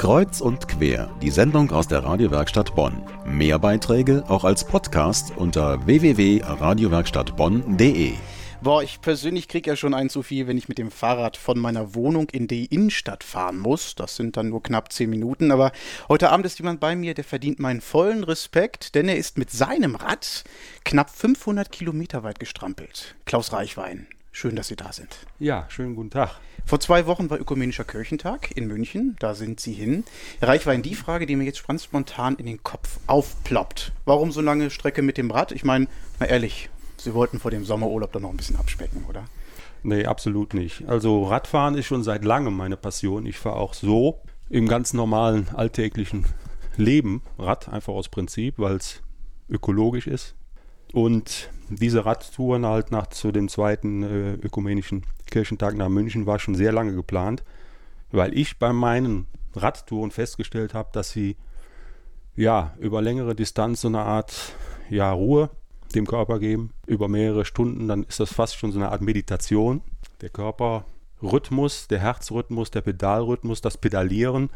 Kreuz und quer, die Sendung aus der Radiowerkstatt Bonn. Mehr Beiträge auch als Podcast unter www.radiowerkstattbonn.de. Boah, ich persönlich kriege ja schon ein zu viel, wenn ich mit dem Fahrrad von meiner Wohnung in die Innenstadt fahren muss. Das sind dann nur knapp zehn Minuten. Aber heute Abend ist jemand bei mir, der verdient meinen vollen Respekt, denn er ist mit seinem Rad knapp 500 Kilometer weit gestrampelt. Klaus Reichwein, schön, dass Sie da sind. Ja, schönen guten Tag. Vor zwei Wochen war Ökumenischer Kirchentag in München. Da sind Sie hin. Herr Reichwein, die Frage, die mir jetzt spontan in den Kopf aufploppt. Warum so lange Strecke mit dem Rad? Ich meine, mal ehrlich, Sie wollten vor dem Sommerurlaub dann noch ein bisschen abspecken, oder? Nee, absolut nicht. Also Radfahren ist schon seit langem meine Passion. Ich fahre auch so im ganz normalen alltäglichen Leben Rad, einfach aus Prinzip, weil es ökologisch ist. Und diese Radtouren halt nach zu dem zweiten äh, ökumenischen Kirchentag nach München war schon sehr lange geplant, weil ich bei meinen Radtouren festgestellt habe, dass sie ja über längere Distanz so eine Art ja, Ruhe dem Körper geben, über mehrere Stunden, dann ist das fast schon so eine Art Meditation. Der Körperrhythmus, der Herzrhythmus, der Pedalrhythmus, das Pedalieren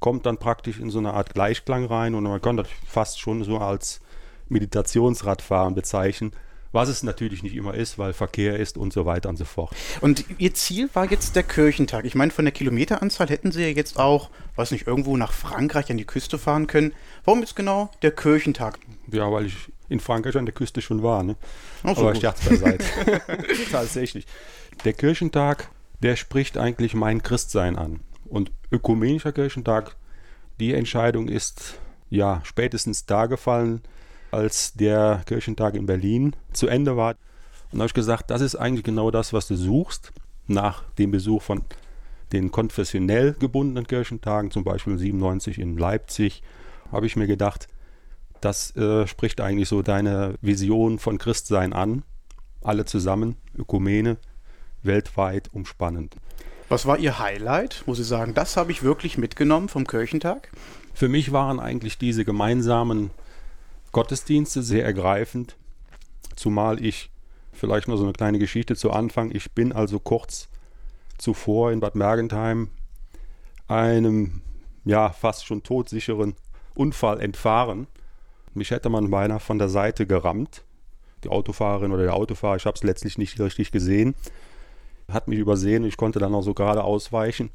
kommt dann praktisch in so eine Art Gleichklang rein und man kann das fast schon so als Meditationsradfahren bezeichnen. Was es natürlich nicht immer ist, weil Verkehr ist und so weiter und so fort. Und Ihr Ziel war jetzt der Kirchentag. Ich meine, von der Kilometeranzahl hätten Sie ja jetzt auch, weiß nicht, irgendwo nach Frankreich an die Küste fahren können. Warum jetzt genau der Kirchentag? Ja, weil ich in Frankreich an der Küste schon war. Ne? Ach so Aber Scherz beiseite. Tatsächlich. Der Kirchentag, der spricht eigentlich mein Christsein an. Und ökumenischer Kirchentag, die Entscheidung ist ja spätestens da gefallen, als der Kirchentag in Berlin zu Ende war. Und da habe ich gesagt, das ist eigentlich genau das, was du suchst, nach dem Besuch von den konfessionell gebundenen Kirchentagen, zum Beispiel 97 in Leipzig, habe ich mir gedacht, das äh, spricht eigentlich so deine Vision von Christsein an. Alle zusammen, Ökumene, weltweit umspannend. Was war Ihr Highlight, wo Sie sagen, das habe ich wirklich mitgenommen vom Kirchentag? Für mich waren eigentlich diese gemeinsamen Gottesdienste sehr ergreifend, zumal ich vielleicht nur so eine kleine Geschichte zu Anfang. Ich bin also kurz zuvor in Bad Mergentheim einem ja fast schon todsicheren Unfall entfahren. Mich hätte man beinahe von der Seite gerammt. Die Autofahrerin oder der Autofahrer, ich habe es letztlich nicht richtig gesehen, hat mich übersehen. Ich konnte dann auch so gerade ausweichen.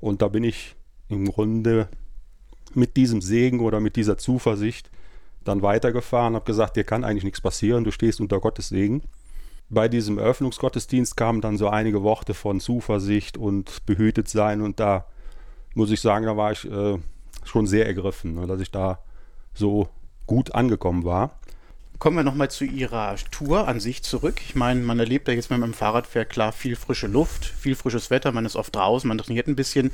Und da bin ich im Grunde mit diesem Segen oder mit dieser Zuversicht dann weitergefahren, habe gesagt, dir kann eigentlich nichts passieren, du stehst unter Gottes Segen. Bei diesem Eröffnungsgottesdienst kamen dann so einige Worte von Zuversicht und behütet sein und da muss ich sagen, da war ich äh, schon sehr ergriffen, ne, dass ich da so gut angekommen war. Kommen wir nochmal zu Ihrer Tour an sich zurück. Ich meine, man erlebt ja jetzt mit dem Fahrradfahren klar viel frische Luft, viel frisches Wetter, man ist oft draußen, man trainiert ein bisschen.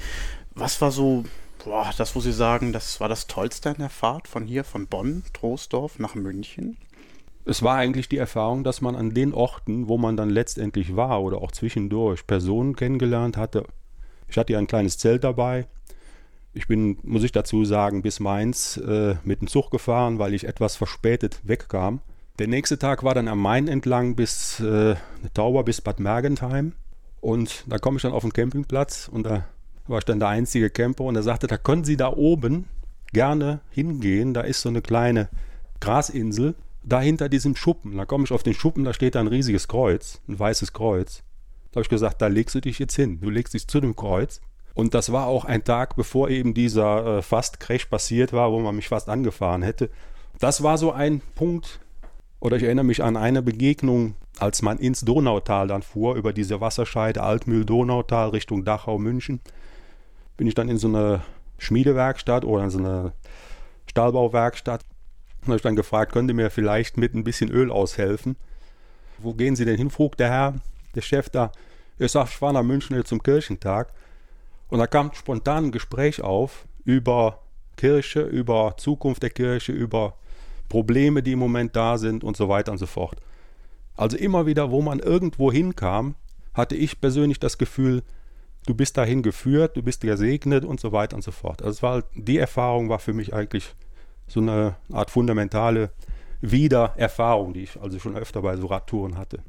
Was war so Boah, das, wo Sie sagen, das war das Tollste an der Fahrt von hier, von Bonn, Troisdorf nach München? Es war eigentlich die Erfahrung, dass man an den Orten, wo man dann letztendlich war oder auch zwischendurch Personen kennengelernt hatte. Ich hatte ja ein kleines Zelt dabei. Ich bin, muss ich dazu sagen, bis Mainz äh, mit dem Zug gefahren, weil ich etwas verspätet wegkam. Der nächste Tag war dann am Main entlang bis äh, Tauber bis Bad Mergentheim. Und da komme ich dann auf den Campingplatz und da war ich dann der einzige Camper und er sagte, da können Sie da oben gerne hingehen. Da ist so eine kleine Grasinsel, da hinter diesem Schuppen. Da komme ich auf den Schuppen, da steht da ein riesiges Kreuz, ein weißes Kreuz. Da habe ich gesagt, da legst du dich jetzt hin. Du legst dich zu dem Kreuz. Und das war auch ein Tag, bevor eben dieser äh, Fast-Crash passiert war, wo man mich fast angefahren hätte. Das war so ein Punkt, oder ich erinnere mich an eine Begegnung, als man ins Donautal dann fuhr, über diese Wasserscheide Altmühl-Donautal Richtung Dachau-München bin ich dann in so eine Schmiedewerkstatt oder in so eine Stahlbauwerkstatt. Da habe ich dann gefragt, könnt ihr mir vielleicht mit ein bisschen Öl aushelfen? Wo gehen Sie denn hin? frug der Herr, der Chef da. Ich sage, ich fahre nach München zum Kirchentag. Und da kam spontan ein Gespräch auf über Kirche, über Zukunft der Kirche, über Probleme, die im Moment da sind und so weiter und so fort. Also immer wieder, wo man irgendwo hinkam, hatte ich persönlich das Gefühl, du bist dahin geführt, du bist gesegnet und so weiter und so fort. Also es war die Erfahrung war für mich eigentlich so eine Art fundamentale Wiedererfahrung, die ich also schon öfter bei so Radtouren hatte.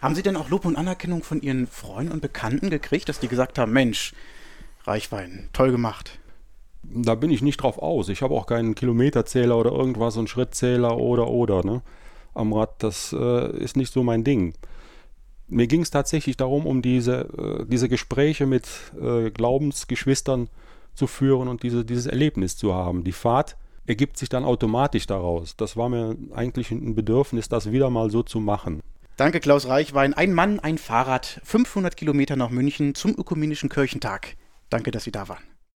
Haben Sie denn auch Lob und Anerkennung von Ihren Freunden und Bekannten gekriegt, dass die gesagt haben, Mensch, Reichwein, toll gemacht? da bin ich nicht drauf aus. Ich habe auch keinen Kilometerzähler oder irgendwas, einen Schrittzähler oder oder ne? am Rad. Das äh, ist nicht so mein Ding. Mir ging es tatsächlich darum, um diese, äh, diese Gespräche mit äh, Glaubensgeschwistern zu führen und diese, dieses Erlebnis zu haben. Die Fahrt ergibt sich dann automatisch daraus. Das war mir eigentlich ein Bedürfnis, das wieder mal so zu machen. Danke, Klaus Reichwein. Ein Mann, ein Fahrrad, 500 Kilometer nach München zum Ökumenischen Kirchentag. Danke, dass Sie da waren.